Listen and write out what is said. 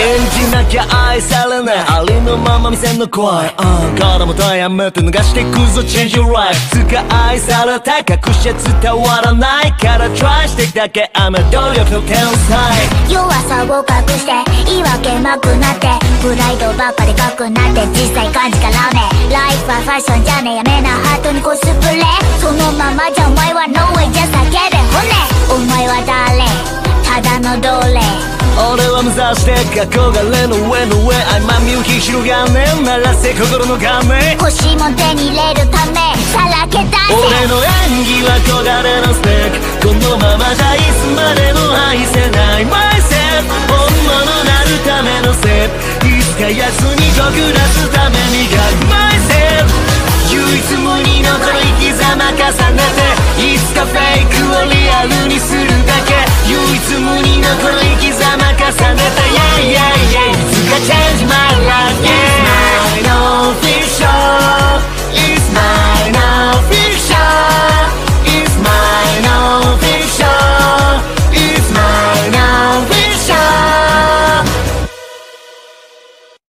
演じなきゃ愛されない。ありのまま見せんの怖い、uh、もとやめて逃してくぞ。Change your つか愛された隠し伝わらないから。Try してだけ。雨努力の天才弱さを隠して言い訳なくなって。プライドばっかでかくなって実際感じからめライフはファッションじゃねえ。やめなハートにコスプレ。そのままじゃお前は No way じゃ叫べ骨お前は誰？ただの奴隷。俺は目指して憧れの上の上。曖昧身を広がんね。ん鳴らせ心の画面。欲しいもん手に入れるため。さらけ出せ。俺の演技は焦がれのステーキこのままじゃいつまでも愛せない耕すに毒出すためにが myself 唯一無二のこの生き様重ねていつかフェイクをリアルにするだけ。唯一無二のこの生き様重ねて yeah, yeah,